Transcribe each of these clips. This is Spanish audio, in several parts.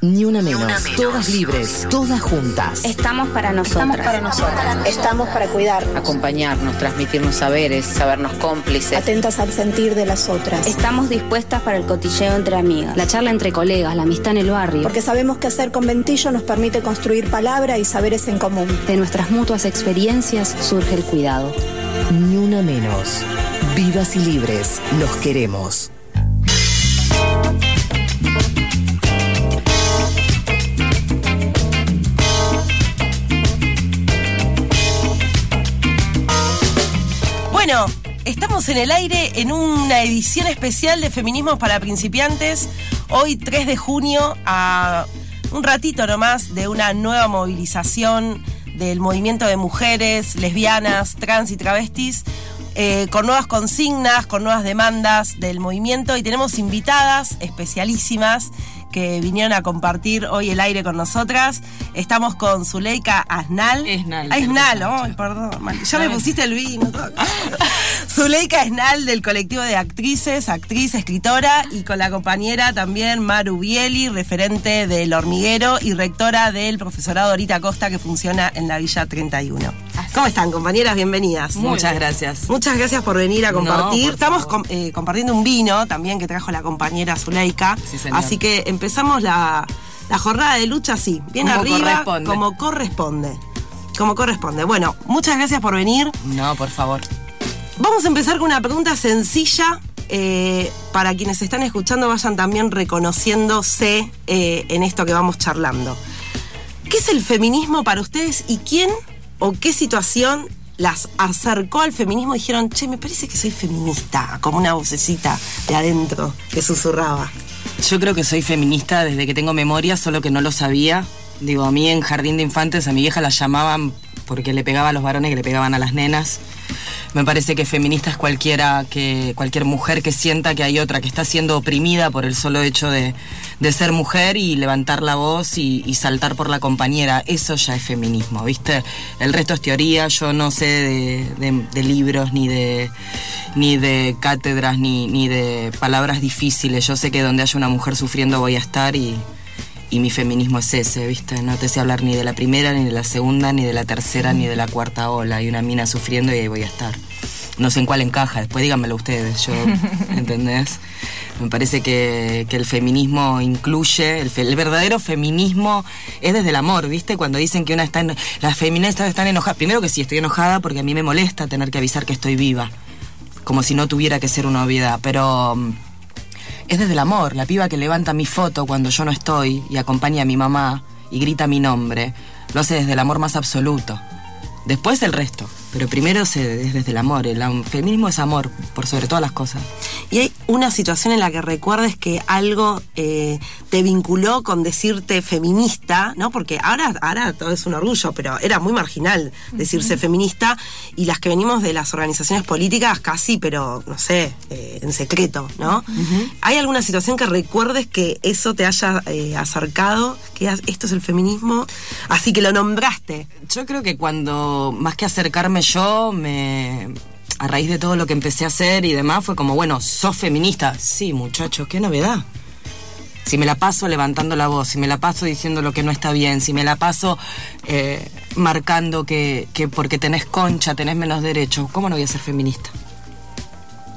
Ni una menos. Todas libres, todas juntas. Estamos para nosotras. Estamos para nosotras. Estamos para cuidar. Acompañarnos, transmitirnos saberes, sabernos cómplices. Atentas al sentir de las otras. Estamos dispuestas para el cotilleo entre amigas. La charla entre colegas, la amistad en el barrio. Porque sabemos que hacer conventillo nos permite construir palabra y saberes en común. De nuestras mutuas experiencias surge el cuidado. Ni una menos. Vivas y libres, nos queremos. Bueno, estamos en el aire en una edición especial de Feminismos para Principiantes. Hoy 3 de junio, a un ratito nomás de una nueva movilización del movimiento de mujeres, lesbianas, trans y travestis, eh, con nuevas consignas, con nuevas demandas del movimiento y tenemos invitadas especialísimas que vinieron a compartir hoy el aire con nosotras. Estamos con Zuleika Asnal. Esnal. Ah, Esnal, ay, perdón. mal. Ya me pusiste el vino. Zuleika Esnal del colectivo de actrices, actriz, escritora y con la compañera también Maru Bieli, referente del hormiguero y rectora del profesorado Dorita Costa que funciona en la Villa 31. ¿Cómo están, compañeras? Bienvenidas. Muchas gracias. Muchas gracias por venir a compartir. Estamos com- eh, compartiendo un vino también que trajo la compañera Zuleika. Sí, señor. Así que empezamos la, la jornada de lucha así, bien Como arriba, corresponde. como corresponde. Como corresponde. Bueno, muchas gracias por venir. No, por favor. Vamos a empezar con una pregunta sencilla. eh, para quienes están escuchando, vayan también reconociéndose eh, en esto que vamos charlando. ¿Qué es el feminismo para ustedes y quién o qué situación las acercó al feminismo dijeron, che, me parece que soy feminista, como una vocecita de adentro que susurraba? Yo creo que soy feminista desde que tengo memoria, solo que no lo sabía. Digo, a mí en jardín de infantes a mi vieja la llamaban porque le pegaba a los varones que le pegaban a las nenas. Me parece que feminista es cualquiera que cualquier mujer que sienta que hay otra que está siendo oprimida por el solo hecho de, de ser mujer y levantar la voz y, saltar por la compañera. Eso ya es feminismo, ¿viste? El resto es teoría. Yo no sé de, de- de libros ni de ni de cátedras ni, ni de palabras difíciles. Yo sé que donde haya una mujer sufriendo voy a estar y, y mi feminismo es ese, ¿viste? No te sé hablar ni de la primera, ni de la segunda, ni de la tercera, ni de la cuarta ola. Hay una mina sufriendo y ahí voy a estar. No sé en cuál encaja, después díganmelo ustedes, yo, ¿entendés? Me parece que, que el feminismo incluye, el, fe- el verdadero feminismo es desde el amor, ¿viste? Cuando dicen que una está, en- las feministas están enojadas. Primero que sí, estoy enojada porque a mí me molesta tener que avisar que estoy viva, como si no tuviera que ser una obviedad, pero... es desde el amor, la piba que levanta mi foto cuando yo no estoy y acompaña a mi mamá y grita mi nombre, lo hace desde el amor más absoluto. Después el resto, pero primero se, es desde el amor. El feminismo es amor, por sobre todas las cosas. ¿Y hay una situación en la que recuerdes que algo eh, te vinculó con decirte feminista, ¿no? Porque ahora, ahora todo es un orgullo, pero era muy marginal decirse feminista y las que venimos de las organizaciones políticas casi, pero no sé, eh, en secreto, ¿no? ¿Hay alguna situación que recuerdes que eso te haya eh, acercado, que esto es el feminismo? Así que lo nombraste. Yo creo que cuando, más que acercarme yo, me. A raíz de todo lo que empecé a hacer y demás, fue como, bueno, sos feminista. Sí, muchachos, qué novedad. Si me la paso levantando la voz, si me la paso diciendo lo que no está bien, si me la paso eh, marcando que, que porque tenés concha tenés menos derechos, ¿cómo no voy a ser feminista?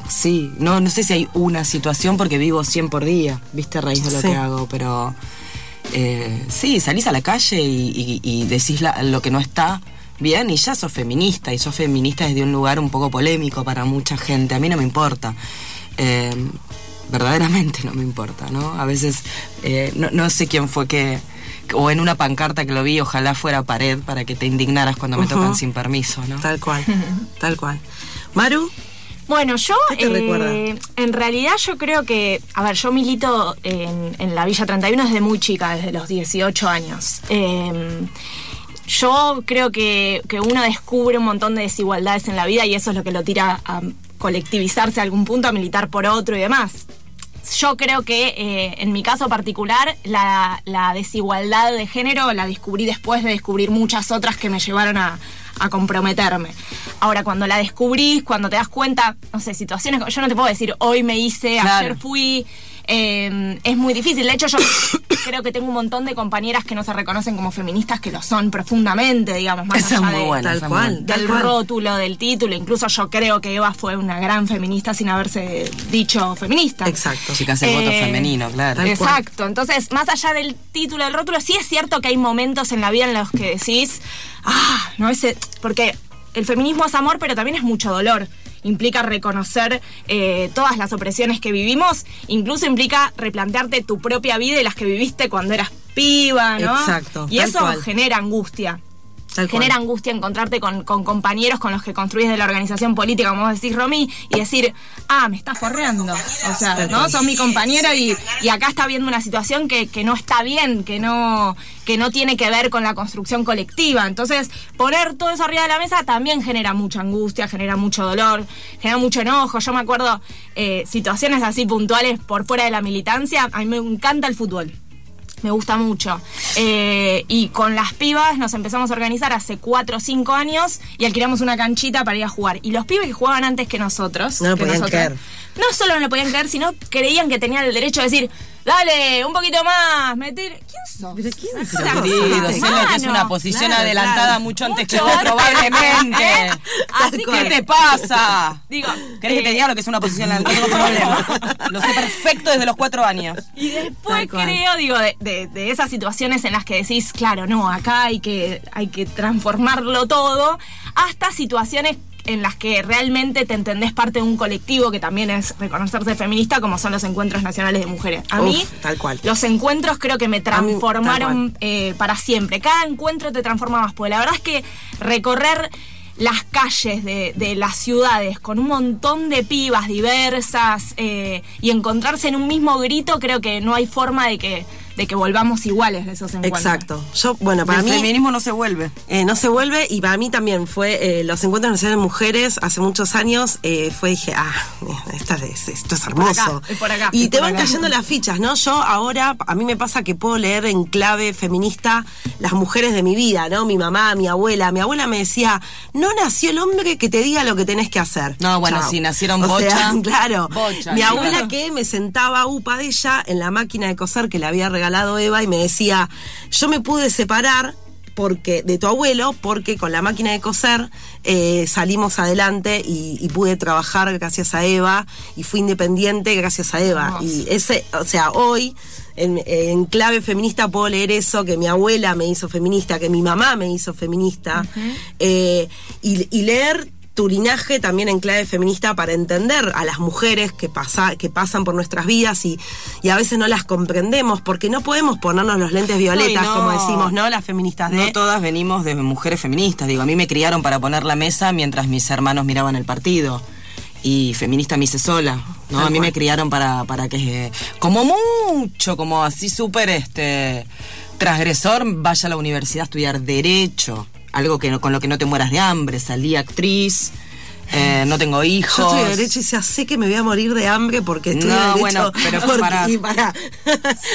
Sí, no, no sé si hay una situación porque vivo 100 por día, viste, a raíz de lo Sí. que hago, pero eh, sí, salís a la calle y, y- y decís la- lo que no está bien y ya sos feminista, y sos feminista desde un lugar un poco polémico para mucha gente, a mí no me importa. Eh, verdaderamente no me importa, ¿no? A veces eh, no, no sé quién fue que, o en una pancarta que lo vi, ojalá fuera pared para que te indignaras cuando me tocan sin permiso, ¿no? Tal cual, tal cual. Maru, Bueno, yo ¿Qué te recuerda? en realidad yo creo que, a ver, yo milito en, en la Villa 31 desde muy chica, desde los 18 años. Eh, yo creo que, que uno descubre un montón de desigualdades en la vida y eso es lo que lo tira a colectivizarse a algún punto, a militar por otro y demás. Yo creo que eh, en mi caso particular la, la desigualdad de género la descubrí después de descubrir muchas otras que me llevaron a, a comprometerme. Ahora, cuando la descubrís, cuando te das cuenta, no sé, situaciones, yo no te puedo decir, hoy me hice, Claro. ayer fui, eh, es muy difícil. De hecho, yo creo que tengo un montón de compañeras que no se reconocen como feministas, que lo son profundamente, digamos, más allá muy de- buena. Tal cual. del cual. rótulo del título. Incluso yo creo que Eva fue una gran feminista sin haberse dicho feminista. Exacto. Chicas, el voto Eh, femenino, claro. Cual. Exacto. Entonces, más allá del título del rótulo, sí es cierto que hay momentos en la vida en los que decís, ah, no ese. Porque el feminismo es amor, pero también es mucho dolor. Implica reconocer eh, todas las opresiones que vivimos, incluso implica replantearte tu propia vida y las que viviste cuando eras piba, ¿no? Exacto, Y eso cual. genera angustia. Tal cual. Genera angustia encontrarte con, con compañeros con los que construís de la organización política, como vos decís, Romy, y decir, ah, me estás forreando. O sea, ¿no? Sos mi compañero y, y acá está viendo una situación que, que no está bien, que no, que no tiene que ver con la construcción colectiva. Entonces, poner todo eso arriba de la mesa también genera mucha angustia, genera mucho dolor, genera mucho enojo. Yo me acuerdo eh, situaciones así puntuales por fuera de la militancia. A mí me encanta el fútbol. Me gusta mucho. Eh, y con las pibas nos empezamos a organizar hace 4 o 5 años y alquilamos una canchita para ir a jugar. Y los pibes que jugaban antes que nosotros. No lo que podían creer. No solo no lo podían creer, sino creían que tenían el derecho de decir, dale, un poquito más, meter. ¿Quién sos? ¿Pero quién? Dejá de Querido, Cele, que es una posición Claro, adelantada claro. mucho antes que vos, probablemente. ¿Eh? Así ¿Qué que- te pasa? Digo, ¿Querés que te eh, diga lo que es una posición adelantada? No tengo problema. Lo sé perfecto desde los cuatro años. Y después creo, digo, de, de- de esas situaciones en las que decís, claro, no, acá hay que, hay que transformarlo todo, hasta situaciones en las que realmente te entendés parte de un colectivo que también es reconocerse feminista, como son los encuentros nacionales de mujeres. A Uf, mí, tal cual. los encuentros creo que me transformaron eh, para siempre. Cada encuentro te transforma más, porque la verdad es que recorrer las calles de, de las ciudades con un montón de pibas diversas eh, y encontrarse en un mismo grito, creo que no hay forma de que, de que volvamos iguales de esos encuentros. Exacto. Yo, bueno, para el mí. feminismo no se vuelve. Eh, no se vuelve y para mí también fue eh, los encuentros nacionales de mujeres hace muchos años eh, fue dije ah esta es- esto es hermoso acá, es por acá, y es te por van acá. cayendo las fichas no yo ahora a mí me pasa que puedo leer en clave feminista las mujeres de mi vida no mi mamá mi abuela mi abuela me decía no nació el hombre que te diga lo que tenés que hacer No, bueno, Chao. si nacieron O sea, bocha, claro bocha, mi abuela que me sentaba upa de ella en la máquina de coser que le había regalado Eva y me decía yo me pude separar porque de tu abuelo, porque con la máquina de coser eh, salimos adelante y, y pude trabajar gracias a Eva y fui independiente gracias a Eva. Y ese, o sea, hoy en, en clave feminista puedo leer eso, que mi abuela me hizo feminista, que mi mamá me hizo feminista, eh, y, y leer tu linaje también en clave feminista para entender a las mujeres que, pasa, que pasan por nuestras vidas y, y a veces no las comprendemos porque no podemos ponernos los lentes violetas, no. como decimos, ¿no? Las feministas de... No todas venimos de mujeres feministas. Digo, a mí me criaron para poner la mesa mientras mis hermanos miraban el partido. Y feminista me hice sola, ¿no? Tal a mí cual. me criaron para, para que, como mucho, como así súper este, transgresor, vaya a la universidad a estudiar Derecho. Algo que no- con lo que no te mueras de hambre. Salí actriz, eh, no tengo hijos. Yo estudio Derecho y ya sé que me voy a morir de hambre porque estudio No, Derecho. bueno, pero porque- para- y para-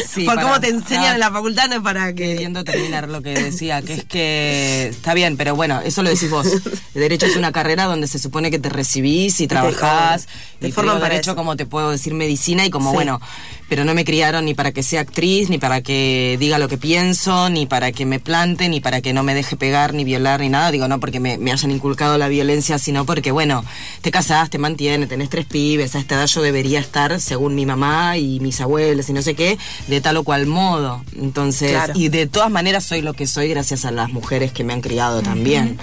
Sí, por para- cómo te enseñan no. en la facultad, no es para que... queriendo terminar lo que decía, que es que está bien, pero bueno, eso lo decís vos. El derecho es una carrera donde se supone que te recibís y trabajás. te y te digo para derecho eso. como te puedo decir medicina y como Sí. bueno, pero no me criaron ni para que sea actriz, ni para que diga lo que pienso, ni para que me plante, ni para que no me deje pegar, ni violar, ni nada. Digo, no porque me, me hayan inculcado la violencia, sino porque, bueno, te casás, te mantienes, tenés tres pibes, a esta edad yo debería estar, según mi mamá y mis abuelos y no sé qué, de tal o cual modo. Entonces, Claro. y de todas maneras soy lo que soy gracias a las mujeres que me han criado también.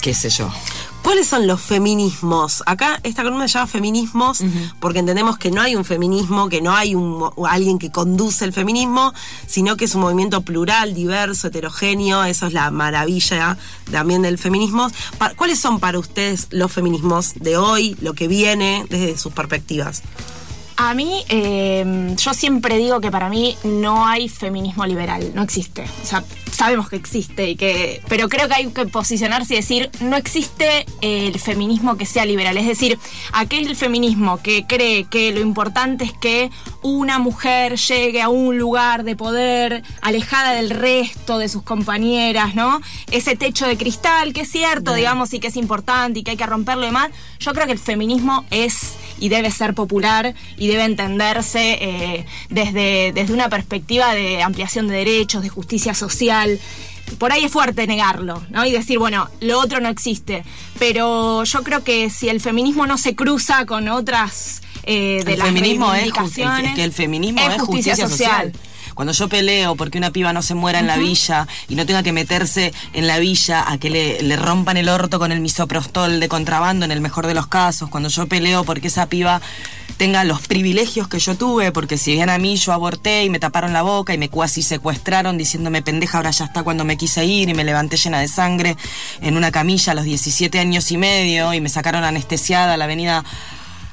Qué sé yo. ¿Cuáles son los feminismos? Acá esta columna se llama feminismos porque entendemos que no hay un feminismo, que no hay un, alguien que conduce el feminismo, sino que es un movimiento plural, diverso, heterogéneo. Eso es la maravilla también del feminismo. ¿Cuáles son para ustedes los feminismos de hoy, lo que viene desde sus perspectivas? A mí, eh, yo siempre digo que para mí no hay feminismo liberal, no existe. O sea, sabemos que existe, y que, pero creo que hay que posicionarse y decir, no existe el feminismo que sea liberal. Es decir, aquel feminismo que cree que lo importante es que una mujer llegue a un lugar de poder alejada del resto de sus compañeras, ¿no? Ese techo de cristal, que es cierto, digamos, y que es importante y que hay que romperlo y demás. Yo creo que el feminismo es y debe ser popular y debe entenderse eh, desde, desde una perspectiva de ampliación de derechos, de justicia social por ahí es fuerte negarlo, ¿no? Y decir, bueno, lo otro no existe. Pero yo creo que si el feminismo no se cruza con otras eh, de el las feminismo es, reivindicaciones, es que el feminismo es, justicia, social. Cuando yo peleo porque una piba no se muera en la villa y no tenga que meterse en la villa a que le, le rompan el orto con el misoprostol de contrabando en el mejor de los casos, cuando yo peleo porque esa piba tenga los privilegios que yo tuve, porque si bien a mí yo aborté y me taparon la boca y me cuasi secuestraron diciéndome pendeja, ahora ya está cuando me quise ir y me levanté llena de sangre en una camilla a los 17 años y medio y me sacaron anestesiada a la avenida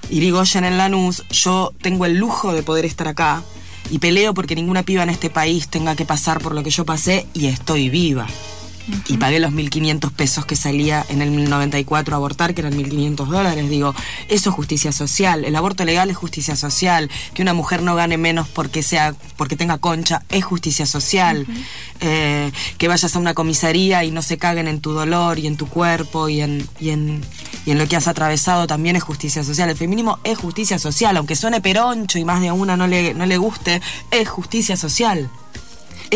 Irigoyen en Lanús, yo tengo el lujo de poder estar acá y peleo porque ninguna piba en este país tenga que pasar por lo que yo pasé y estoy viva. Y pagué los 1.500 pesos que salía en el 94 a abortar, que eran 1.500 dólares. Digo, eso es justicia social. El aborto legal es justicia social. Que una mujer no gane menos porque, sea, porque tenga concha es justicia social. Eh, que vayas a una comisaría y no se caguen en tu dolor y en tu cuerpo y en, y en, y en lo que has atravesado también es justicia social. El feminismo es justicia social. Aunque suene peroncho y más de una no le, no le guste, es justicia social.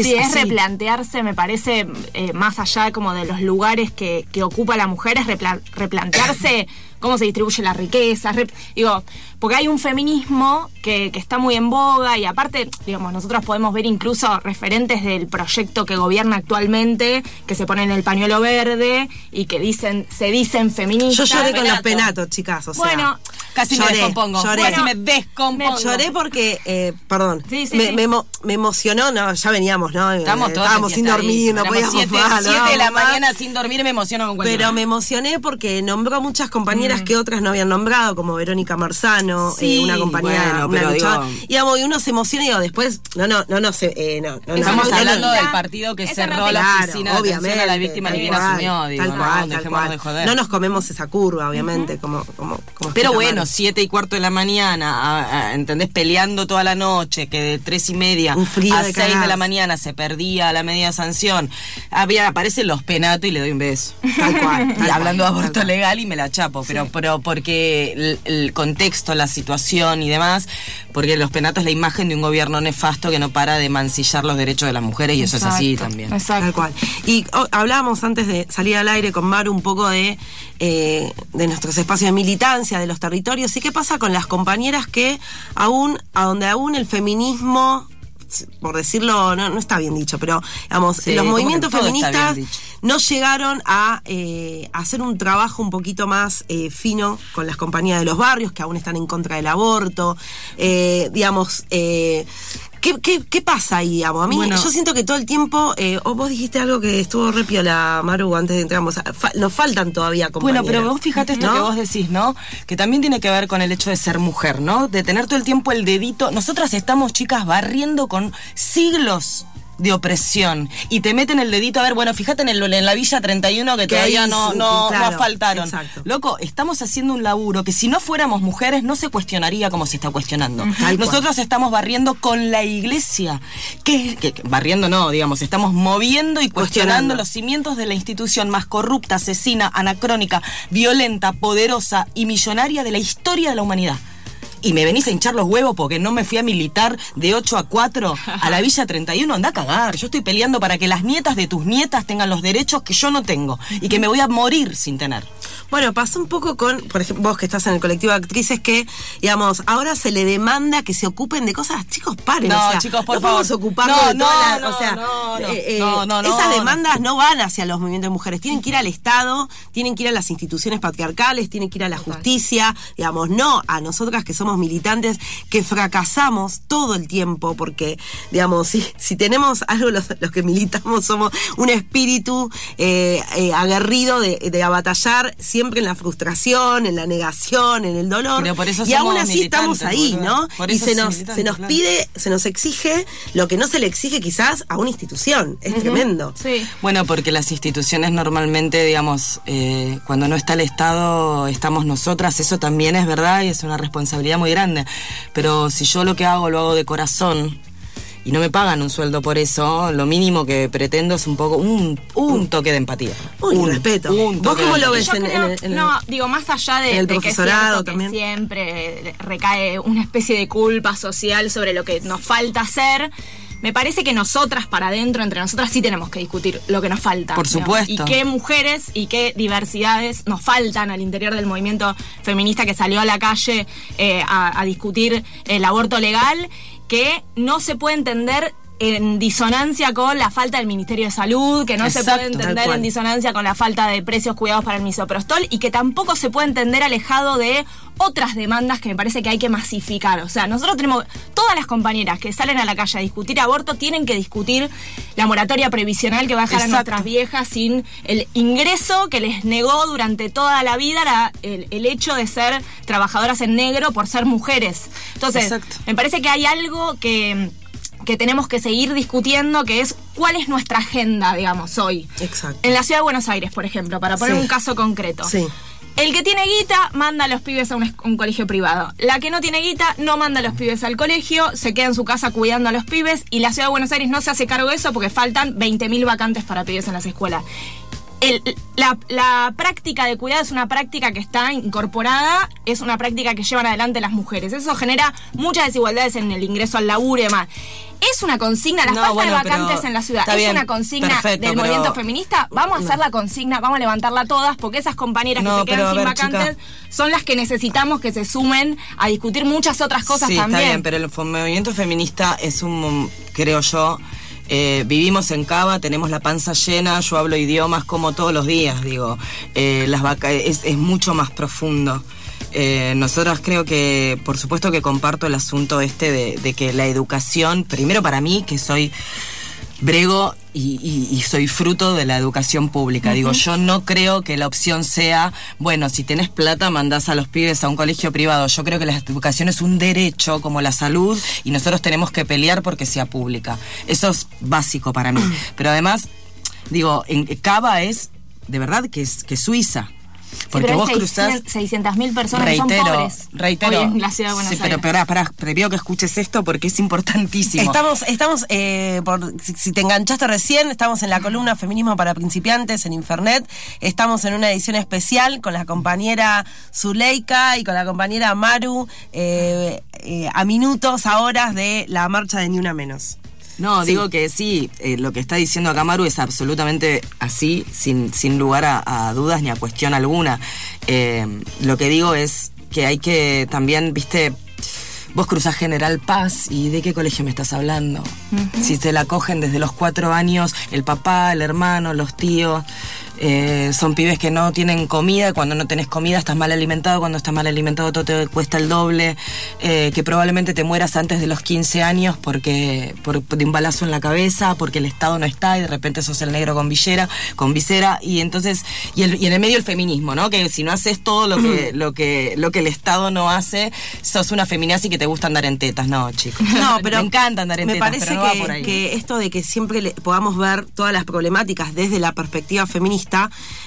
Sí, es así. replantearse, me parece, eh, más allá como de los lugares que, que ocupa la mujer, es repla- replantearse cómo se distribuye la riqueza. digo, porque hay un feminismo que, que está muy en boga y aparte, digamos, nosotros podemos ver incluso referentes del proyecto que gobierna actualmente, que se ponen el pañuelo verde y que dicen, se dicen Yo feministas. lloré con los Penato. penatos, chicas. O sea, Bueno, Casi me descompongo. lloré. Casi me descompongo. Lloré porque, eh, perdón, Sí, sí, me, sí. me emo- me emocionó, no, ya veníamos, ¿no? Eh, Estamos todos Estábamos sin dormir, no podíamos siete, más, no siete de la mañana sin dormir y me emociono con cualquier Pero me emocioné porque nombró muchas compañeras que otras no habían nombrado, como Verónica Marzano, Sí, eh, una compañera, bueno, una digo- Y, digamos, y uno se emociona y digo, después, no, no, no, no, se, eh, no, no, no, Estamos no, hablando no, del partido que cerró la Claro, oficina de atención a la víctima ni bien asumió, digo, tal no, cual, tal cual. de joder. No nos comemos esa curva, obviamente, como, como, como Pero bueno, Maru. siete y cuarto de la mañana, a- a- ¿entendés? Peleando toda la noche, que de tres y media Un frío a de seis de la mañana se perdía la media sanción. Había, aparecen los penatos y le doy un beso. Tal cual, Y hablando cual, de aborto legal y me la chapo, pero, pero porque el, el contexto, la situación y demás, porque los penatos es la imagen de un gobierno nefasto que no para de mancillar los derechos de las mujeres y eso es así también. Exacto. Tal cual. Y oh, hablábamos antes de salir al aire con Maru un poco de, eh, de nuestros espacios de militancia, de los territorios. ¿Y qué pasa con las compañeras que aún, a donde aún el feminismo, por decirlo, no, no está bien dicho, pero digamos, Sí, los movimientos feministas. No llegaron a eh, hacer un trabajo un poquito más eh, fino con las compañías de los barrios que aún están en contra del aborto. Eh, digamos, ¿qué, qué, qué pasa ahí? Digamos? A mí, Bueno. yo siento que todo el tiempo, eh, o vos dijiste algo que estuvo re piola, Maru, antes de entrar. nos faltan todavía compañeras. Bueno, pero vos fíjate esto ¿no? que vos decís, ¿no? Que también tiene que ver con el hecho de ser mujer, ¿no? De tener todo el tiempo el dedito. Nosotras estamos, chicas, barriendo con siglos de opresión y te meten el dedito a ver, bueno, fíjate en, el, en la Villa 31 que todavía no, no, claro, no faltaron. exacto. Loco, estamos haciendo un laburo que si no fuéramos mujeres no se cuestionaría como se está cuestionando. Cual. Nosotros estamos barriendo con la iglesia. que, que- que- barriendo no, digamos, estamos moviendo y cuestionando Cuestionando. los cimientos de la institución más corrupta, asesina, anacrónica, violenta, poderosa y millonaria de la historia de la humanidad. Y me venís a hinchar los huevos porque no me fui a militar de 8 a 4 a la Villa 31. Anda a cagar. Yo estoy peleando para que las nietas de tus nietas tengan los derechos que yo no tengo y que me voy a morir sin tener. Bueno, pasó un poco con, por ejemplo, vos que estás en el colectivo de actrices, que, digamos, ahora se le demanda que se ocupen de cosas. Chicos, paren. No, o sea, chicos, por no favor. ocuparnos No, de todas no, las- O sea, eh, eh, esas demandas no van hacia los movimientos de mujeres. Tienen que ir al Estado, tienen que ir a las instituciones patriarcales, tienen que ir a la justicia. Digamos, no a nosotras que somos militantes, que fracasamos todo el tiempo, porque, digamos, si, si tenemos algo, los, los que militamos somos un espíritu eh, eh, aguerrido de, de abatallar siempre en la frustración, en la negación, en el dolor. Pero por eso y aún así estamos ahí. ¿no? Por y se nos, se nos claro. pide, se nos exige lo que no se le exige quizás a una institución. Es tremendo. Sí. Bueno, porque las instituciones normalmente, digamos, eh, cuando no está el Estado, estamos nosotras, eso también es verdad y es una responsabilidad muy grande. Pero si yo lo que hago lo hago de corazón y no me pagan un sueldo por eso, lo mínimo que pretendo es un poco un, un toque de empatía. Un, respeto. un ¿Vos cómo lo ves en, creo- en el- en no, digo, más allá de, el profesorado cierto que también. siempre recae una especie de culpa social sobre lo que nos falta hacer. Me parece que nosotras para adentro, entre nosotras, sí tenemos que discutir lo que nos falta. Por digamos, supuesto. Y qué mujeres y qué diversidades nos faltan al interior del movimiento feminista que salió a la calle eh, a, a discutir el aborto legal, que no se puede entender en disonancia con la falta del Ministerio de Salud, que no se puede entender en disonancia con la falta de precios cuidados para el misoprostol y que tampoco se puede entender alejado de otras demandas que me parece que hay que masificar. O sea, nosotros tenemos, todas las compañeras que salen a la calle a discutir aborto tienen que discutir la moratoria previsional que va a dejar Exacto. a nuestras viejas sin el ingreso que les negó durante toda la vida la- el, el hecho de ser trabajadoras en negro por ser mujeres. Entonces, Exacto. me parece que hay algo que que tenemos que seguir discutiendo, que es cuál es nuestra agenda, digamos, hoy. Exacto. En la ciudad de Buenos Aires, por ejemplo, para poner Sí. un caso concreto. Sí. El que tiene guita manda a los pibes a un, colegio privado. La que no tiene guita no manda a los pibes al colegio, se queda en su casa cuidando a los pibes y la ciudad de Buenos Aires no se hace cargo de eso porque faltan 20.000 vacantes para pibes en las escuelas. El- la, la práctica de cuidado es una práctica que está incorporada, es una práctica que llevan adelante las mujeres. Eso genera muchas desigualdades en el ingreso al laburo y demás. ¿Es una consigna? La No, falta bueno, de vacantes en la ciudad. ¿Es bien, una consigna perfecto, del movimiento feminista? Vamos a hacer la consigna, vamos a levantarla todas, porque esas compañeras No, que se quedan sin ver, chica. vacantes son las que necesitamos que se sumen a discutir muchas otras cosas sí, también. está bien, pero el movimiento feminista es un, creo yo, eh, vivimos en Cava, tenemos la panza llena, yo hablo idiomas como todos los días, digo, eh, las vaca es, es mucho más profundo. Eh, nosotras creo que, por supuesto que comparto el asunto este de, de que la educación, primero para mí, que soy brego y, y- y soy fruto de la educación pública. Digo, yo no creo que la opción sea, bueno, si tenés plata, mandás a los pibes a un colegio privado. Yo creo que la educación es un derecho como la salud y nosotros tenemos que pelear porque sea pública. Eso es básico para mí. Pero además, digo, en Cava es, de verdad, que es, que es Suiza. Porque pero vos cruzás... 600.000 personas que son Reitero, pobres reitero. hoy en la ciudad de Buenos Sí, pero Aires. pará, pará, previo que escuches esto porque es importantísimo. Estamos, estamos eh, por, si, si te enganchaste recién, estamos en la columna Feminismo para Principiantes en Infernet. Estamos en una edición especial con la compañera Zuleika y con la compañera Maru eh, eh, a minutos, a horas de la marcha de Ni Una Menos. No, Sí. digo que sí, eh, lo que está diciendo acá Maru es absolutamente así, sin, sin lugar a, a dudas ni a cuestión alguna. Eh, lo que digo es que hay que también, viste, vos cruzás General Paz y ¿de qué colegio me estás hablando? Si te la cogen desde los cuatro años, el papá, el hermano, los tíos. Eh, son pibes que no tienen comida, cuando no tenés comida estás mal alimentado, cuando estás mal alimentado todo te cuesta el doble, eh, que probablemente te mueras antes de los 15 años porque por, de un balazo en la cabeza, porque el Estado no está y de repente sos el negro con villera, con visera, y entonces, y, el- y en el medio el feminismo, ¿no? Que si no haces todo lo que, lo que, lo que el Estado no hace, sos una feminazi que te gusta andar en tetas, no, chicos. No, pero me encanta andar en me tetas, parece pero no va que, por ahí. que esto de que siempre le- podamos ver todas las problemáticas desde la perspectiva feminista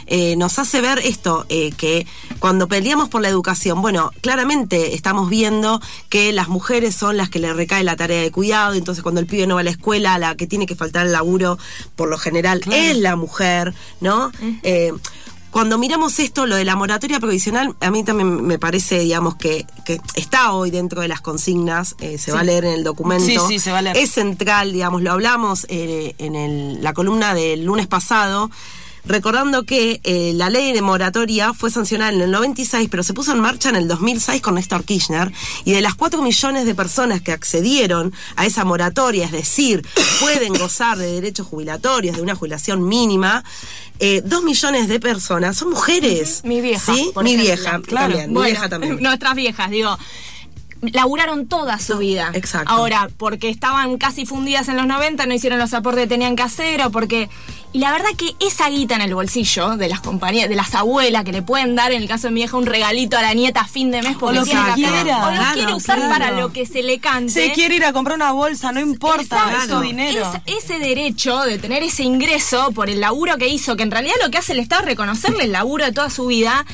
eh, nos hace ver esto eh, que cuando peleamos por la educación, bueno, claramente estamos viendo que las mujeres son las que le recae la tarea de cuidado, entonces cuando el pibe no va a la escuela, la que tiene que faltar el laburo, por lo general es la mujer, ¿no? Eh, cuando miramos esto, lo de la moratoria provisional, a mí también me parece, digamos, que, que está hoy dentro de las consignas, eh, se va a leer en el documento. Sí, sí, se va a leer. Es central, digamos, lo hablamos eh, en el- la columna del lunes pasado. Recordando que eh, la ley de moratoria fue sancionada en el 96, pero se puso en marcha en el 2006 con Néstor Kirchner, y de las 4 millones de personas que accedieron a esa moratoria, es decir, pueden gozar de derechos jubilatorios, de una jubilación mínima, eh, 2 millones de personas son mujeres. Mi vieja. ¿Sí? Mi ejemplo. vieja, también. mi vieja también. Nuestras viejas, digo. Laburaron toda su vida. exacto. Ahora, porque estaban casi fundidas en los 90, no hicieron los aportes que tenían que hacer, o porque. Y la verdad que esa guita en el bolsillo de las compañías, de las abuelas que le pueden dar, en el caso de mi vieja, un regalito a la nieta a fin de mes porque lo tiene que la quiera, O lo claro, quiere usar claro. para lo que se le cante. Se quiere ir a comprar una bolsa, no importa, Exacto. su dinero. Es- ese derecho de tener ese ingreso por el laburo que hizo, que en realidad lo que hace el Estado es reconocerle el laburo de toda su vida,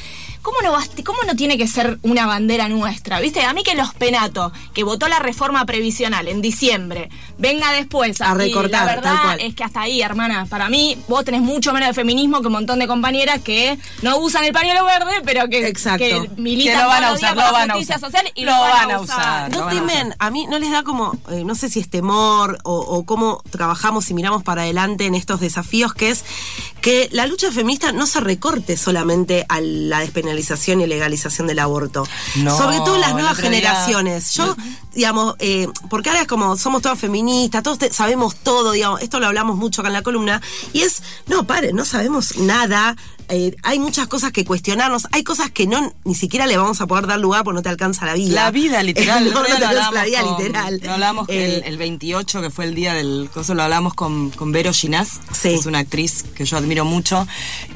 ¿cómo no, ¿cómo no tiene que ser una bandera nuestra? ¿Viste? A mí que los penatos, que votó la reforma previsional en diciembre, venga después A recortar, La tal verdad cual. es que hasta ahí, hermana, para mí vos tenés mucho menos de feminismo que un montón de compañeras que no usan el pañuelo verde, pero que, Exacto. que militan Que lo van a usar, por lo la van a justicia usar. social y Lo lo, van a usar. ¿No temen? A mí no les da como, eh, no sé si es temor o, o cómo trabajamos y miramos para adelante en estos desafíos, que es que la lucha feminista no se recorte solamente a la despenalización y legalización del aborto. No, Sobre todo las nuevas generaciones. Yo, digamos, eh, porque ahora es como somos todas feministas, todos te- sabemos todo, digamos, esto lo hablamos mucho acá en la columna, y es, no, paren, no sabemos nada. eh, hay muchas cosas que cuestionarnos, hay cosas que no ni siquiera le vamos a poder dar lugar porque no te alcanza la vida. La vida, literal. no, no te alcanza la vida, con- literal. Lo hablamos Eh, el, el 28, que fue el día del coso, lo hablamos con, con Vero Ginás, Sí. que es una actriz que yo admiro mucho,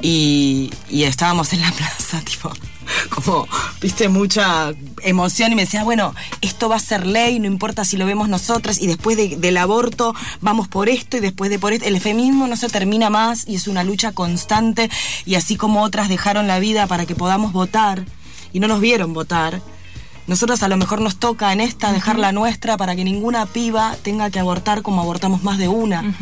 y, y estábamos en la plaza, tipo, como, viste, mucha emoción, y me decía, bueno, esto va a ser ley, no importa si lo vemos nosotras, y después de- del aborto vamos por esto, y después de por esto, el feminismo no se termina más, y es una lucha constante, y así como otras dejaron la vida para que podamos votar, y no nos vieron votar, nosotros a lo mejor nos toca en esta dejar la nuestra para que ninguna piba tenga que abortar como abortamos más de una.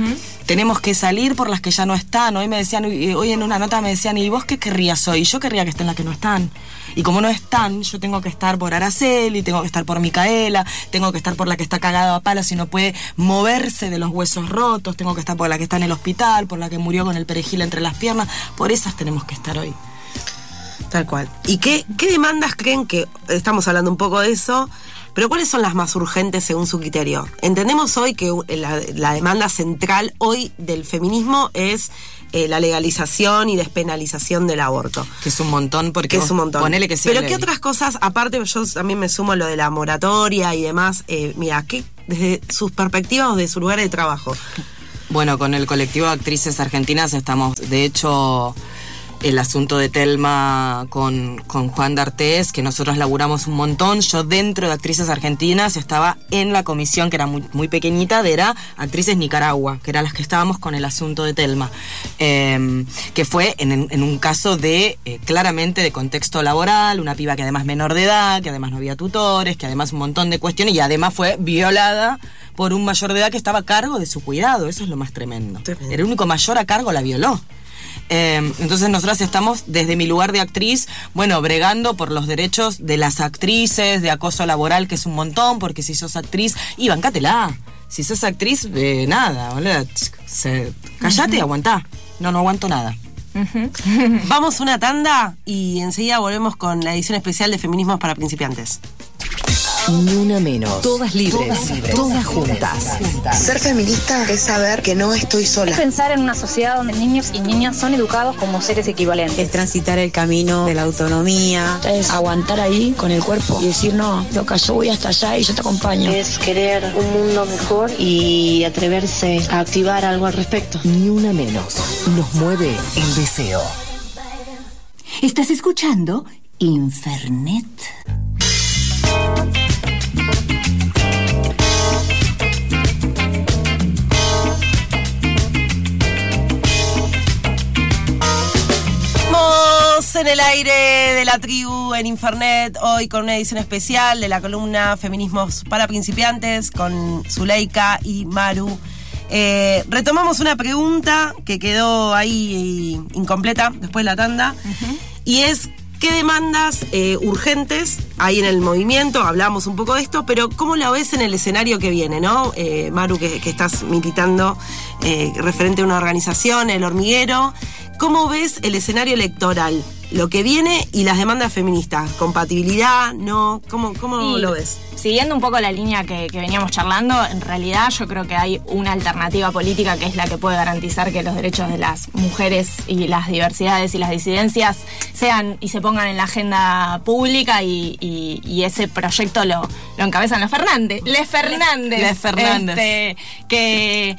Tenemos que salir por las que ya no están. Hoy me decían, eh, hoy en una nota me decían, ¿y vos qué querrías hoy? Yo querría que estén las que no están. Y como no están, yo tengo que estar por Araceli, tengo que estar por Micaela, tengo que estar por la que está cagada a palos y no puede moverse de los huesos rotos, tengo que estar por la que está en el hospital, por la que murió con el perejil entre las piernas. Por esas tenemos que estar hoy. Tal cual. ¿Y qué, qué demandas creen que, estamos hablando un poco de eso, pero cuáles son las más urgentes según su criterio? Entendemos hoy que la, la demanda central hoy del feminismo es eh, la legalización y despenalización del aborto. Que es un montón porque Que es un montón. Ponele que sea Pero ley. ¿qué otras cosas, aparte yo también me sumo a lo de la moratoria y demás, eh, mira, ¿qué, desde sus perspectivas o de su lugar de trabajo? Bueno, con el colectivo de actrices argentinas estamos, de hecho, el asunto de Telma con, con Juan D'Artés, que nosotros laburamos un montón. Yo dentro de actrices argentinas estaba en la comisión, que era muy, muy pequeñita, de era actrices Nicaragua, que eran las que estábamos con el asunto de Telma, Eh, que fue en, en un caso de, eh, claramente, de contexto laboral, una piba que además menor de edad, que además no había tutores, que además un montón de cuestiones, y además fue violada por un mayor de edad que estaba a cargo de su cuidado. Eso es lo más tremendo. Tremendo. El único mayor a cargo la violó. Eh, entonces nosotras estamos desde mi lugar de actriz, bueno, bregando por los derechos de las actrices, de acoso laboral, que es un montón, porque si sos actriz, y bancátela. Si sos actriz, eh, nada, se- callate y aguantá. No, no aguanto nada. Vamos una tanda y enseguida volvemos con la edición especial de Feminismos para Principiantes. Ni una menos. Todas libres. Todas, juntas. Ser feminista es saber que no estoy sola. Pensar en una sociedad donde niños y niñas son educados como seres equivalentes. Es transitar el camino de la autonomía. Es aguantar ahí con el cuerpo y decir, no, loca, yo voy hasta allá y yo te acompaño. Es querer un mundo mejor y atreverse a activar algo al respecto. Ni una menos. Nos mueve el deseo. ¿Estás escuchando? Infernet. En el aire de la tribu en Infernet, hoy con una edición especial de la columna Feminismos para Principiantes con Zuleika y Maru. Eh, retomamos una pregunta que quedó ahí incompleta después de la tanda y es ¿qué demandas eh, urgentes hay en el movimiento? Hablamos un poco de esto, pero ¿cómo la ves en el escenario que viene, no? Eh, Maru, que, estás militando referente a una organización, el hormiguero. ¿Cómo ves el escenario electoral? Lo que viene y las demandas feministas. ¿Compatibilidad? ¿No? ¿Cómo, cómo Y lo ves? Siguiendo un poco la línea que, que veníamos charlando, en realidad yo creo que hay una alternativa política que es la que puede garantizar que los derechos de las mujeres y las diversidades y las disidencias sean y se pongan en la agenda pública y, y- y ese proyecto lo, lo encabezan los Fernández. Les Fernández. Les Fernández. Este, que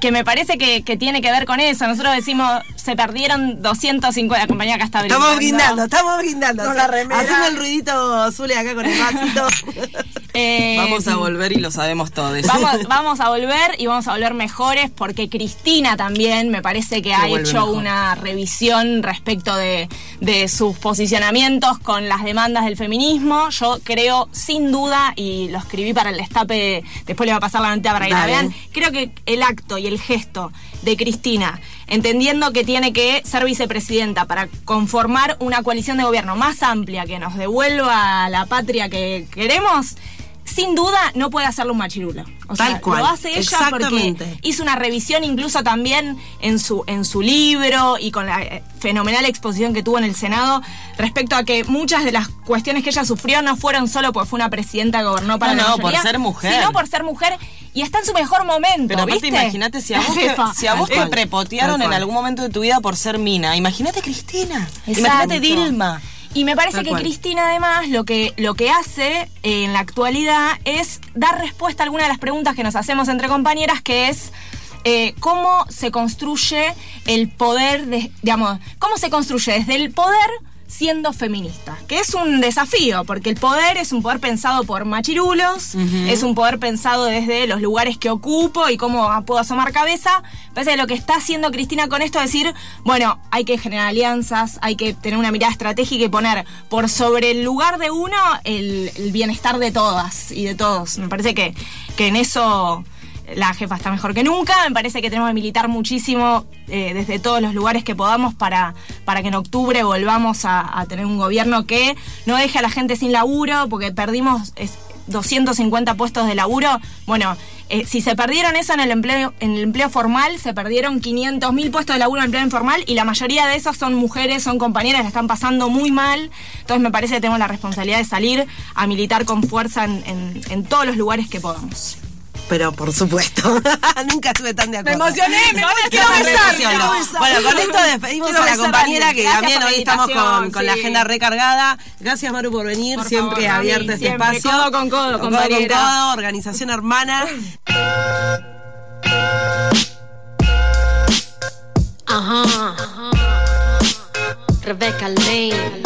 que me parece que, que tiene que ver con eso. Nosotros decimos, se perdieron 250, la compañía acá está brindando. Estamos brindando, estamos brindando. Con la remera. Hacemos el ruidito Zule acá con el vasito. Eh, Vamos a volver y lo sabemos todos. Vamos, vamos a volver y vamos a volver mejores porque Cristina también me parece que ha hecho mejor. una revisión respecto de, de sus posicionamientos con las demandas del feminismo. Yo creo sin duda, y lo escribí para el destape, después le va a pasar la nota para que la vean, creo que el acto y el gesto de Cristina, entendiendo que tiene que ser vicepresidenta para conformar una coalición de gobierno más amplia que nos devuelva la patria que queremos, sin duda no puede hacerlo un machirulo. O Tal sea, cual, lo hace ella porque hizo una revisión incluso también en su, en su libro y con la eh, fenomenal exposición que tuvo en el Senado respecto a que muchas de las cuestiones que ella sufrió no fueron solo porque fue una presidenta que gobernó para No, la no, por mayoría, ser mujer. sino por ser mujer y está en su mejor momento, Pero aparte, ¿viste? imagínate si a vos, te, jefa. si a vos te cual, prepotearon en algún momento de tu vida por ser mina. Imagínate Cristina. Imagínate Dilma. Y me parece Tal que cual. Cristina además lo que, lo que hace eh, en la actualidad es dar respuesta a algunas de las preguntas que nos hacemos entre compañeras, que es eh, cómo se construye el poder, de, digamos, cómo se construye desde el poder siendo feminista, que es un desafío, porque el poder es un poder pensado por machirulos, es un poder pensado desde los lugares que ocupo y cómo puedo asomar cabeza. Parece que lo que está haciendo Cristina con esto es decir, bueno, hay que generar alianzas, hay que tener una mirada estratégica y poner por sobre el lugar de uno el, el bienestar de todas y de todos. Me parece que, que en eso la jefa está mejor que nunca. Me parece que tenemos que militar muchísimo eh, desde todos los lugares que podamos para, para que en octubre volvamos a, tener un gobierno que no deje a la gente sin laburo, porque perdimos es, 250 puestos de laburo. Bueno, eh, si se perdieron eso en el empleo en el empleo formal, se perdieron 500 mil puestos de laburo en el empleo informal y la mayoría de esos son mujeres, son compañeras, la están pasando muy mal. Entonces me parece que tenemos la responsabilidad de salir a militar con fuerza en- en todos los lugares que podamos. Pero por supuesto, nunca estuve tan de acuerdo. emocioné, me No, quiero me besar, emociono. quiero besar. Bueno, con esto despedimos Quiero a la a compañera que Gracias también hoy estamos con, con la agenda recargada. Gracias Maru por venir, Por siempre favor, abierto este siempre. espacio. Codo con codo, codo con codo, organización hermana. Ajá. Rebecca Lane.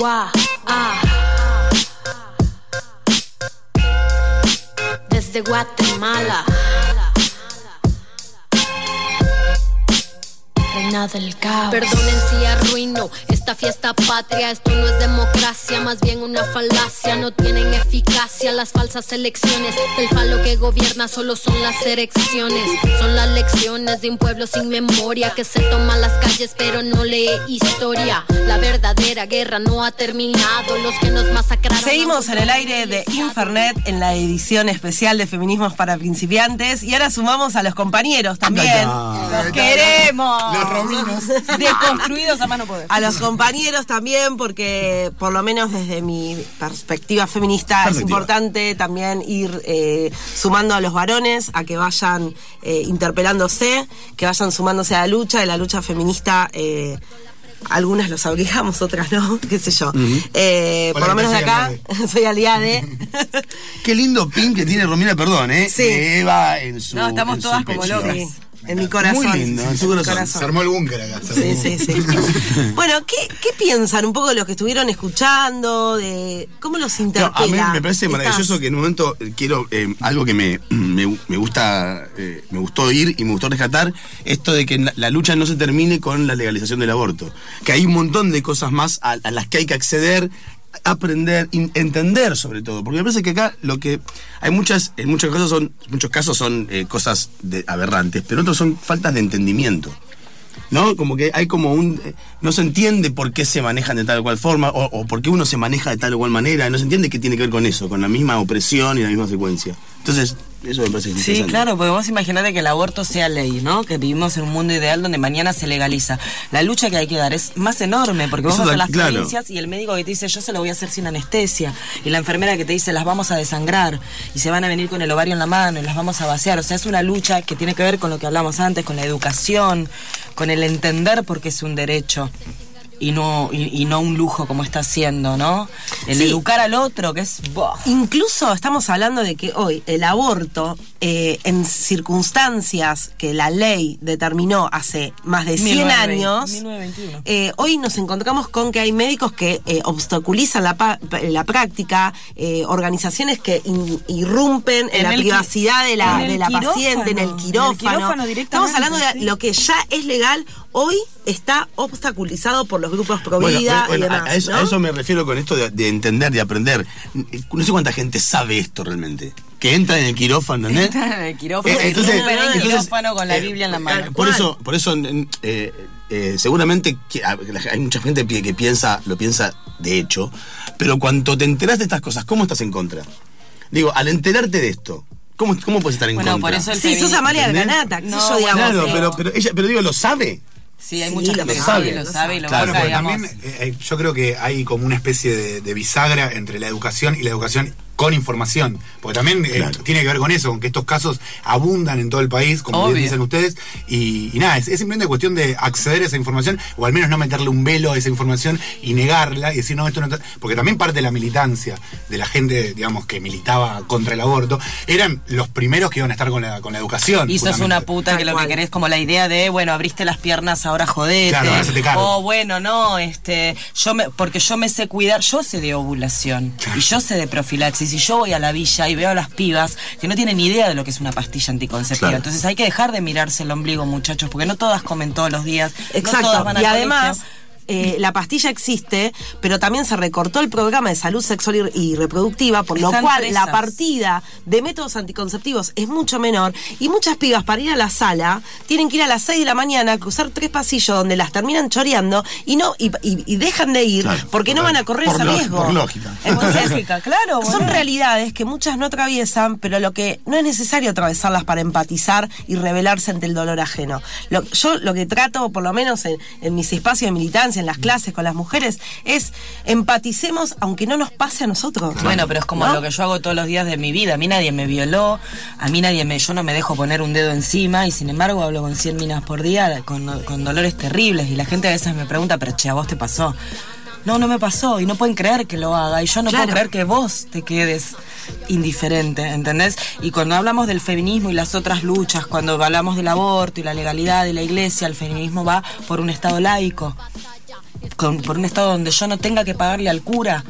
Wow. Ah. Desde Guatemala. Reina del caos. Perdonen si arruino esta fiesta patria. Esto no es democracia, más bien una falacia. No tienen eficacia las falsas elecciones. El falo que gobierna solo son las elecciones. Son las lecciones de un pueblo sin memoria que se toma las calles pero no lee historia. La verdadera guerra no ha terminado. Los que nos masacraron. Seguimos en el aire de Infernet en la edición especial de Feminismos para Principiantes y ahora sumamos a los compañeros también. Los queremos. Los rominos. Deconstruidos a mano poder. A los compañeros también, porque por lo menos desde mi perspectiva feminista es importante también ir eh, sumando a los varones a que vayan eh, interpelándose, que vayan sumándose a la lucha, de la lucha feminista. eh, algunas los obligamos, otras no, qué sé yo. Eh, Hola, por lo ¿qué menos de acá, Soy soy aliade. Qué lindo pin que tiene Romina, perdón, ¿eh? Sí. De Eva en su. No, estamos todas como locas. En mi corazón. Muy lindo, en su corazón. Se armó el búnker acá. Sí, sí, sí. bueno, ¿qué, ¿qué piensan un poco de los que estuvieron escuchando? de ¿Cómo los No, interpela? a mí me parece maravilloso que en un momento eh, quiero eh, algo que me, me, me gusta eh, me gustó oír y me gustó rescatar esto de que la, la lucha no se termine con la legalización del aborto que hay un montón de cosas más a, a las que hay que acceder aprender entender sobre todo porque me parece que acá lo que hay muchas en muchos casos son muchos casos son eh, cosas de- aberrantes pero otros son faltas de entendimiento ¿no? Como que hay como un... eh, No se entiende por qué se manejan de tal o cual forma, o, o por qué uno se maneja de tal o cual manera, no se entiende qué tiene que ver con eso, con la misma opresión y la misma secuencia. Entonces, eso me parece Sí, claro, porque vos imaginate que el aborto sea ley, ¿no? Que vivimos en un mundo ideal donde mañana se legaliza. La lucha que hay que dar es más enorme, porque vos Eso vas a las claro. provincias y el médico que te dice yo se lo voy a hacer sin anestesia, y la enfermera que te dice las vamos a desangrar, y se van a venir con el ovario en la mano y las vamos a vaciar. O sea, es una lucha que tiene que ver con lo que hablamos antes, con la educación, con el entender por qué es un derecho. Y no, y, y no un lujo como está haciendo, ¿no? El Sí. educar al otro, que es. ¡buah! Incluso estamos hablando de que hoy el aborto, eh, en circunstancias que la ley determinó hace más de 100 1920, años, 1921. eh, hoy nos encontramos con que hay médicos que eh, obstaculizan la, pa- la práctica, organizaciones que irrumpen en, En la privacidad de la, de la paciente, en el quirófano, en el quirófano. quirófano Estamos hablando de sí. lo que ya es legal, hoy está obstaculizado por los grupos pro Bueno, vida bueno, y demás. a, eso, ¿no? a eso me refiero con esto de, de entender, de aprender. No sé cuánta gente sabe esto realmente. Que entra en el quirófano, ¿entendés? Entran en el quirófano, Eh, entonces- el entonces, quirófano con la eh, Biblia en la mano. Por eso, por eso eh, eh, seguramente que- hay mucha gente que piensa, lo piensa de hecho, pero cuando te enteras de estas cosas, ¿cómo estás en contra? Digo, al enterarte de esto, ¿cómo, cómo puedes estar en Bueno, contra? por eso el Sí, sos Amalia que No, yo digamos. Claro, eh, pero, pero ella, pero digo, lo sabe. Sí, hay Sí, mucha gente que sabe, lo sabe y lo Claro, busca, porque digamos. también eh, eh, yo creo que hay como una especie de, de bisagra entre la educación y la educación con información. Porque también eh, Claro. tiene que ver con eso, con que estos casos abundan en todo el país, como bien Obvio. dicen ustedes. Y, y nada, es, es simplemente cuestión de acceder a esa información, o al menos no meterle un velo a esa información y negarla y decir, no, esto no está. Porque también parte de la militancia de la gente, digamos, que militaba contra el aborto, eran los primeros que iban a estar con la, con la educación. Y sos una puta que lo que querés como la idea de, bueno, abriste las piernas, ahora jodete. Claro, ahora hacete cargo. O bueno, no, este, yo me, porque yo me sé cuidar, yo sé de ovulación y yo sé de profilaxis y yo voy a la villa y veo a las pibas que no tienen ni idea de lo que es una pastilla anticonceptiva. Claro. Entonces hay que dejar de mirarse el ombligo, muchachos, porque no todas comen todos los días. no todas Exacto. van al y además, colegio. Eh, la pastilla existe, pero también se recortó el programa de salud sexual y, y reproductiva, por lo Están cual presas. la partida de métodos anticonceptivos es mucho menor. Y muchas pibas para ir a la sala tienen que ir a las 6 de la mañana, cruzar tres pasillos donde las terminan choreando y no y, y- y dejan de ir Claro, porque no van a correr ese riesgo. por lógica. Entonces, lógica, claro, Son realidades que muchas no atraviesan, pero lo que no es necesario atravesarlas para empatizar y rebelarse ante el dolor ajeno. Lo- yo lo que trato, por lo menos en, en mis espacios de militancia, en las clases con las mujeres, es empaticemos aunque no nos pase a nosotros. Bueno, pero es como ¿No? lo que yo hago todos los días de mi vida. A mí nadie me violó, a mí nadie me, yo no me dejo poner un dedo encima y sin embargo hablo con 100 minas por día con, con dolores terribles y la gente a veces me pregunta, pero che, ¿a vos te pasó? No, no me pasó y no pueden creer que lo haga y yo no Claro. puedo creer que vos te quedes indiferente, ¿entendés? Y cuando hablamos del feminismo y las otras luchas, cuando hablamos del aborto y la legalidad de la iglesia, el feminismo va por un estado laico con- por un estado donde yo no tenga que pagarle al cura,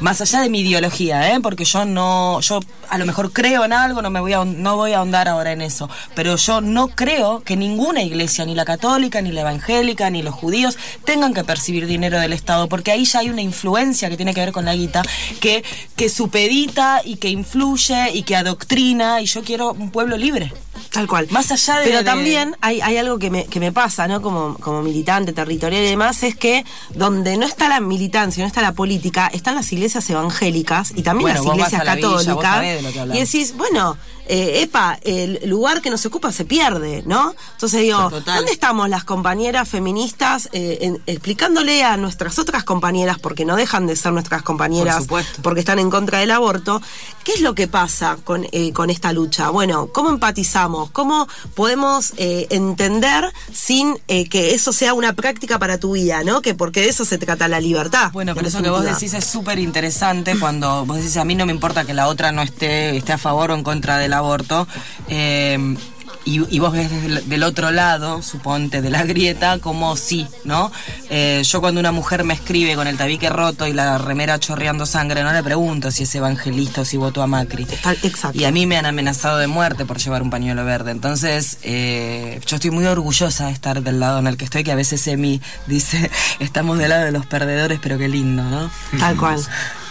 más allá de mi ideología, ¿eh? porque yo no, yo a lo mejor creo en algo, no me voy a, no voy a ahondar ahora en eso, pero yo no creo que ninguna iglesia, ni la católica, ni la evangélica, ni los judíos, tengan que percibir dinero del Estado, porque ahí ya hay una influencia que tiene que ver con la guita, que, que supedita y que influye y que adoctrina, y yo quiero un pueblo libre. Tal cual. Más allá de... Pero de- también hay, hay algo que me, que me pasa, ¿no? Como, como militante territorial y demás, es que donde no está la militancia, no está la política, están las iglesias evangélicas y también Bueno, las iglesias la villa, católicas. y decís, bueno, eh, epa, el lugar que nos ocupa se pierde, ¿no? Entonces digo, Total. ¿dónde estamos las compañeras feministas eh, en- explicándole a nuestras otras compañeras, porque no dejan de ser nuestras compañeras, Por porque están en contra del aborto, ¿qué es lo que pasa con, eh, con esta lucha? Bueno, ¿cómo empatizamos? ¿Cómo podemos entender sin que eso sea una práctica para tu vida, ¿no? Que porque de eso se trata la libertad. Bueno, en pero eso que vos decís es súper interesante cuando vos decís, a mí no me importa que la otra no esté, esté a favor o en contra del aborto. eh, y, y vos ves desde el- del otro lado, suponte, de la grieta, como sí, ¿no? Eh, yo cuando una mujer me escribe con el tabique roto y la remera chorreando sangre, no le pregunto si es evangelista o si votó a Macri. Exacto. Y a mí me han amenazado de muerte por llevar un pañuelo verde. Entonces, eh, yo estoy muy orgullosa de estar del lado en el que estoy, que a veces Emi dice, estamos del lado de los perdedores, pero qué lindo, ¿no? Tal cual,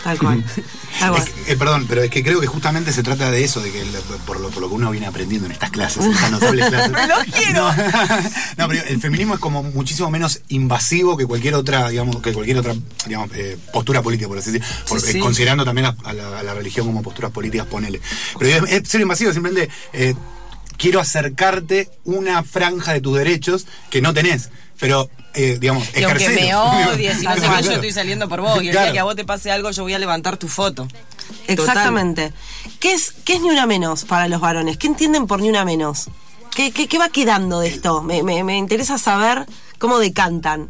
tal cual. tal cual. Es que, eh, perdón, pero es que creo que justamente se trata de eso, de que por, lo, por lo que uno viene aprendiendo en estas clases, en estas notables clases. ¡Me lo quiero! No, no, pero el feminismo es como muchísimo menos invasivo que cualquier otra, digamos, que cualquier otra, digamos, eh, postura política, por así decir, por- Sí, eh, considerando también a, a la, a la religión como posturas políticas, ponele. Pero es, es ser invasivo, simplemente quiero acercarte una franja de tus derechos que no tenés. Pero, eh, digamos, Y aunque me odies y no sé Claro, qué, yo estoy saliendo por vos. Y el Claro. día que a vos te pase algo, yo voy a levantar tu foto. Exactamente. ¿Qué es, ¿Qué es ni una menos para los varones? ¿Qué entienden por ni una menos? ¿Qué, qué, qué va quedando de esto? Me, me- me interesa saber cómo decantan.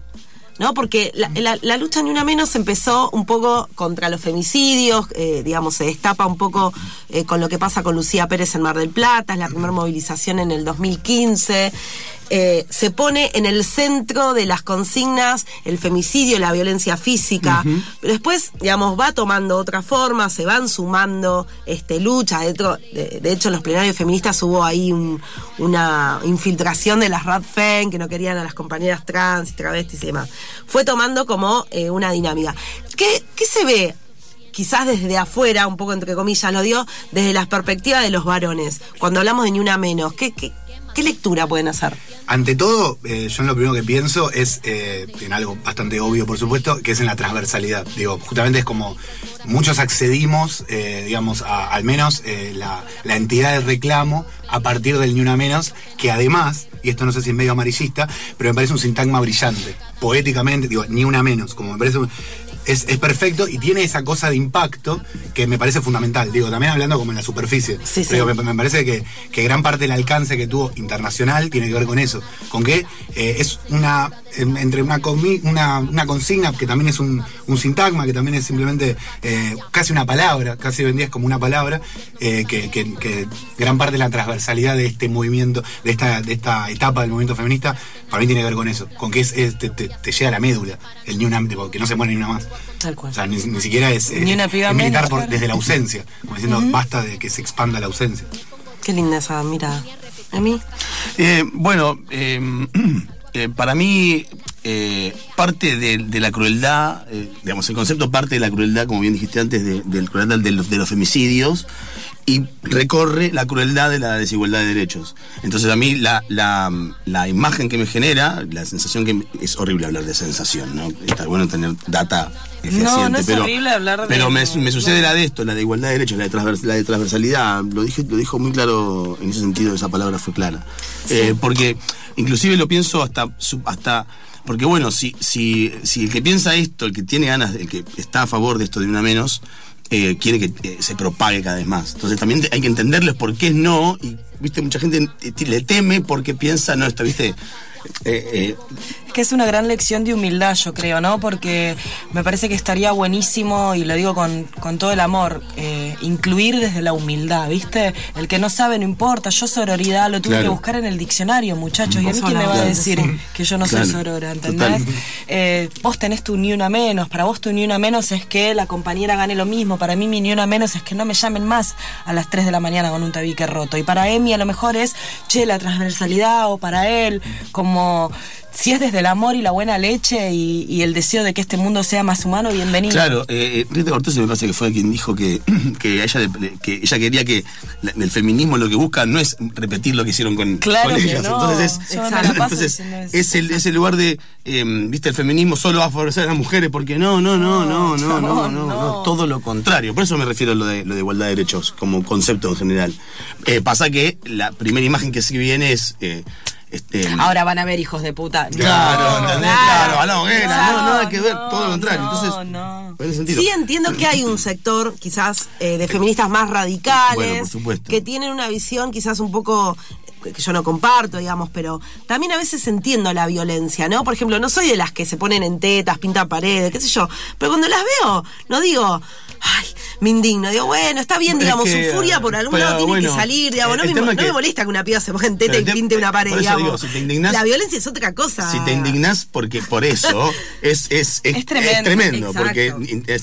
¿no? Porque la, la- la lucha ni una menos empezó un poco contra los femicidios, eh, digamos, se destapa un poco eh, con lo que pasa con Lucía Pérez en Mar del Plata, es la primera movilización en el 2015. Eh, se pone en el centro de las consignas el femicidio, la violencia física. Pero después, digamos, va tomando otra forma, se van sumando este, luchas. De, hecho- de- hecho, en los plenarios feministas hubo ahí un- una infiltración de las RADFEM que no querían a las compañeras trans y travestis y demás. Fue tomando como eh, una dinámica. ¿Qué, ¿Qué se ve? Quizás desde afuera, un poco entre comillas lo dio, desde la perspectiva de los varones. Cuando hablamos de ni una menos, ¿qué, qué, qué lectura pueden hacer? Ante todo, eh, yo en lo primero que pienso es eh, en algo bastante obvio, por supuesto, que es en la transversalidad. Digo, justamente es como muchos accedimos, eh, digamos, a al menos la, entidad de reclamo a partir del ni una menos, que además, y esto no sé si es medio amarillista, pero me parece un sintagma brillante. Poéticamente, digo, ni una menos, como me parece un- es, es perfecto y tiene esa cosa de impacto que me parece fundamental. Digo, también hablando como en la superficie. Sí, Pero sí. me, me parece que, que gran parte del alcance que tuvo internacional tiene que ver con eso. Con que eh, es una. entre una, una, una consigna que también es un, un sintagma, que también es simplemente eh, casi una palabra, casi vendías como una palabra, eh, que, que- que gran parte de la transversalidad de este movimiento, de esta, de esta etapa del movimiento feminista, para mí tiene que ver con eso. Con que es, es- te, te- te llega a la médula, el ni una, tipo, que no se muere ni una más. Tal cual. O sea, ni, ni siquiera es, eh, Ni una piba es militar menos, por- claro. desde la ausencia, como diciendo, basta de que se expanda la ausencia. Qué linda esa mirada. ¿A mí? Eh, bueno, eh, eh, para mí eh, parte de, de la crueldad, eh, digamos, el concepto parte de la crueldad, como bien dijiste antes, de, del crueldad de los, de los femicidios y recorre la crueldad de la desigualdad de derechos. Entonces a mí la, la, la imagen que me genera, la sensación que me- es horrible hablar de sensación, ¿no? Está bueno tener data No, no es pero, horrible hablar de- pero me, me sucede la de esto, la de igualdad de derechos, la de, transvers- la de transversalidad, lo dije, lo dijo muy claro en ese sentido, esa palabra fue clara. Eh, porque inclusive lo pienso hasta hasta porque bueno, si, si, si el que piensa esto, el que tiene ganas, el que está a favor de esto de una menos, eh, quiere que eh, se propague cada vez más. Entonces también hay que entenderles por qué no, y viste, mucha gente le teme porque piensa, no, esto, viste, eh, que es una gran lección de humildad, yo creo, ¿no? Porque me parece que estaría buenísimo, y lo digo con, con todo el amor, eh, incluir desde la humildad, ¿viste? El que no sabe no importa, yo sororidad lo tuve Claro. que buscar en el diccionario, muchachos, y a mí quién me va a decir que yo no Claro, soy sorora, ¿entendés? Eh, vos tenés tu ni una menos, para vos tu ni una menos es que la compañera gane lo mismo, para mí mi ni una menos es que no me llamen más a las 3 de la mañana con un tabique roto, y para Emi a lo mejor es, che, la transversalidad, o para él, como... Si es desde el amor y la buena leche y, y el deseo de que este mundo sea más humano, bienvenido. Claro, eh, eh, Rita Cortés me parece que fue quien dijo que, ella, le- que ella quería que la- el feminismo lo que busca no es repetir lo que hicieron con, Claro con ellas. no. Entonces, es, entonces es, el, es el lugar de, eh, viste, el feminismo solo va a favorecer a las mujeres, porque no, no, no, no, no, no, no, no, todo lo contrario. Por eso me refiero a lo de, lo de igualdad de derechos como concepto en general. Eh, pasa que la primera imagen que se viene es... este, Ahora van a ver hijos de puta. No, Claro, ¿entendés? Claro, a la hoguera, no, nada que ver, no, todo lo contrario. no, Entonces, no. en. Sí entiendo que hay un sector quizás eh, de feministas más radicales Bueno, por supuesto. que tienen una visión quizás un poco que yo no comparto, digamos, pero también a veces entiendo la violencia, ¿no? Por ejemplo, no soy de las que se ponen en tetas, pintan paredes, qué sé yo, pero cuando las veo, no digo, ay, me indigno, digo, bueno, está bien, Es digamos, que, su furia por algún pero lado tiene bueno, que salir, digamos, no, me, tema es no que- me molesta que una piba se ponga en teta y pinte una pared, por eso digamos. digo, si te indignás- la violencia es otra cosa. Si te indignás porque por eso es, es, es, Es tremendo, porque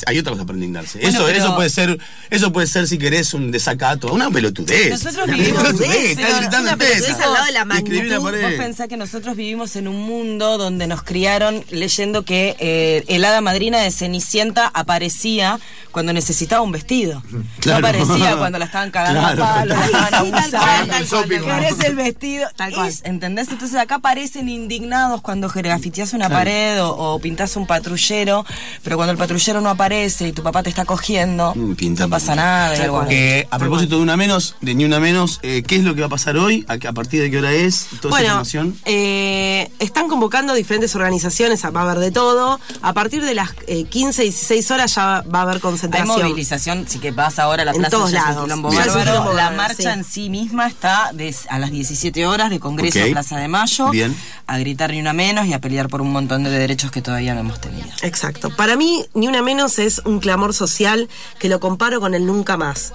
hay otra cosa para indignarse. Bueno, eso, pero- eso puede ser, eso puede ser si querés un desacato, una pelotudez. Nosotros Una vivimos- pelotudez, pero estás es gritando una en teta. pelotudez al lado de la magnitud. Vos pensás que nosotros vivimos en un mundo donde nos criaron leyendo que eh, el hada madrina de Cenicienta aparecía cuando necesitaba un vestido. Claro. No aparecía cuando la estaban cagando Claro. a palos, la estaban Sí, tal cual, abusando. tal cual, tal cual. ¿Querés el vestido? Tal cual. Es- ¿Entendés? Entonces acá aparecen indignados cuando grafiteás una Claro. pared o, o pintás un patrullero, pero cuando el patrullero no aparece y tu papá te está cogiendo, Mm, pinta- no pasa nada. y Eh, a propósito de una menos, de ni una menos, eh, ¿qué es lo que va a pasar hoy? ¿A, a partir de qué hora es? Toda esa Bueno, información. eh, están convocando diferentes organizaciones, va a haber de todo. A partir de las eh, 15, 16 horas ya va a haber concentración. Movilización movilización, sí que vas ahora a la En plaza todos lados. quilombo bárbaro. La marcha sí. en sí misma está a las 17 horas de Congreso a Plaza de Mayo, Bien. a gritar ni una menos y a pelear por un montón de derechos que todavía no hemos tenido. Exacto. Para mí, ni una menos es un clamor social que lo comparo con el nunca más.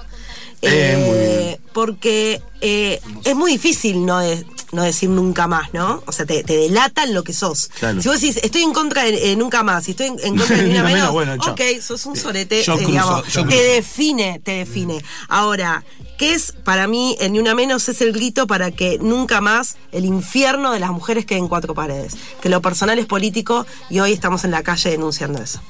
Eh, porque eh, es muy difícil no, de- no decir nunca más, ¿no? O sea, te, te delatan lo que sos. Claro. Si vos decís, estoy en contra de eh, nunca más, y estoy en, en contra de ni una Ni una menos, bueno, ok, sos un sorete, Yo eh, cruzo, digamos, yo te define, te define. Ahora, ¿qué es para mí el ni una menos? Es el grito para que nunca más el infierno de las mujeres quede en cuatro paredes. Que lo personal es político y hoy estamos en la calle denunciando eso.